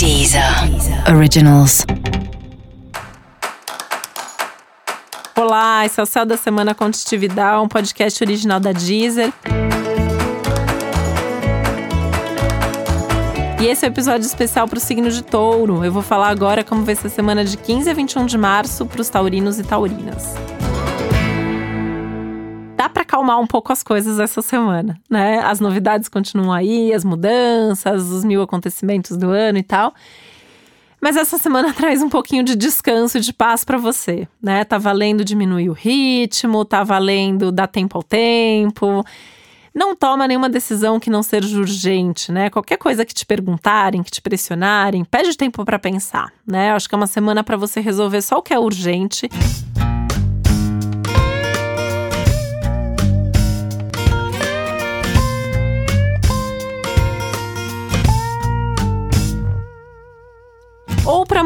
Deezer Originals. Olá, esse é o Céu da Semana Contitividade, um podcast original da Deezer. E esse é o um episódio especial para o signo de touro. Eu vou falar agora como vai ser a semana de 15 a 21 de março para os taurinos e taurinas dá para acalmar um pouco as coisas essa semana, né? As novidades continuam aí, as mudanças, os mil acontecimentos do ano e tal. Mas essa semana traz um pouquinho de descanso e de paz para você, né? Tá valendo diminuir o ritmo, tá valendo dar tempo ao tempo. Não toma nenhuma decisão que não seja urgente, né? Qualquer coisa que te perguntarem, que te pressionarem, pede tempo para pensar, né? Acho que é uma semana para você resolver só o que é urgente.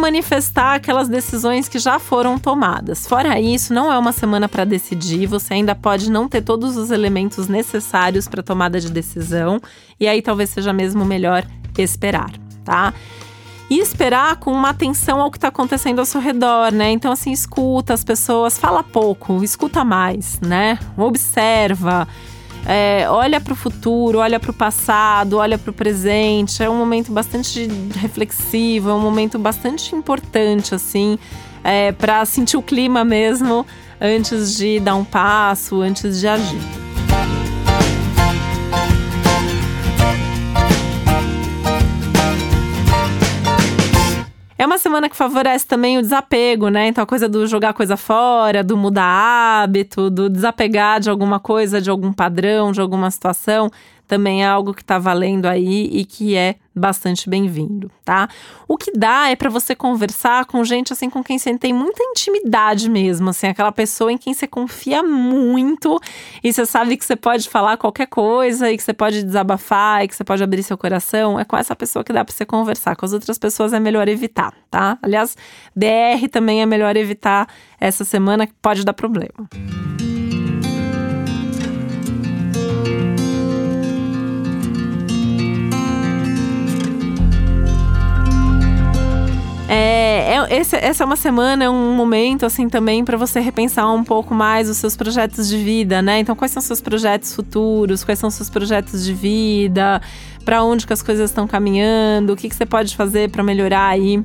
Manifestar aquelas decisões que já foram tomadas. Fora isso, não é uma semana para decidir, você ainda pode não ter todos os elementos necessários para tomada de decisão, e aí talvez seja mesmo melhor esperar, tá? E esperar com uma atenção ao que está acontecendo ao seu redor, né? Então, assim, escuta as pessoas, fala pouco, escuta mais, né? Observa é, olha para o futuro, olha para o passado, olha para o presente. É um momento bastante reflexivo, é um momento bastante importante, assim, é, para sentir o clima mesmo antes de dar um passo, antes de agir. É uma semana que favorece também o desapego, né? Então a coisa do jogar coisa fora, do mudar hábito, do desapegar de alguma coisa, de algum padrão, de alguma situação também é algo que está valendo aí e que é bastante bem-vindo, tá? O que dá é para você conversar com gente assim com quem você tem muita intimidade mesmo, assim, aquela pessoa em quem você confia muito e você sabe que você pode falar qualquer coisa e que você pode desabafar e que você pode abrir seu coração. É com essa pessoa que dá para você conversar. Com as outras pessoas é melhor evitar, tá? Aliás, DR também é melhor evitar essa semana que pode dar problema. É, é, esse, essa é uma semana, é um momento, assim, também para você repensar um pouco mais os seus projetos de vida, né? Então, quais são seus projetos futuros? Quais são os seus projetos de vida? Para onde que as coisas estão caminhando? O que, que você pode fazer para melhorar aí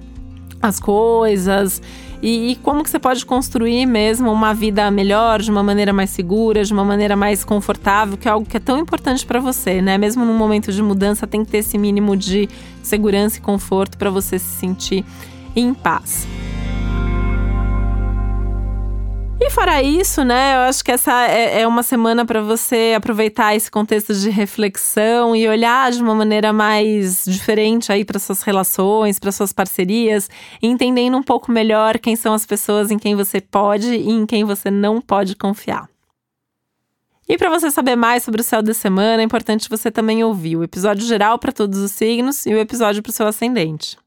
as coisas? E, e, como que você pode construir mesmo uma vida melhor, de uma maneira mais segura, de uma maneira mais confortável, que é algo que é tão importante para você, né? Mesmo num momento de mudança, tem que ter esse mínimo de segurança e conforto para você se sentir em paz. E fora isso, né, eu acho que essa é, é uma semana para você aproveitar esse contexto de reflexão e olhar de uma maneira mais diferente aí para suas relações, para suas parcerias, entendendo um pouco melhor quem são as pessoas em quem você pode e em quem você não pode confiar. E para você saber mais sobre o céu da semana, é importante você também ouvir o episódio geral para todos os signos e o episódio para o seu ascendente.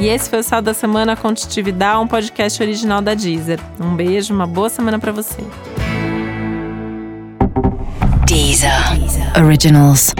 E esse foi o Sal da Semana Contitividade, um podcast original da Deezer. Um beijo, uma boa semana para você. Deezer. Originals.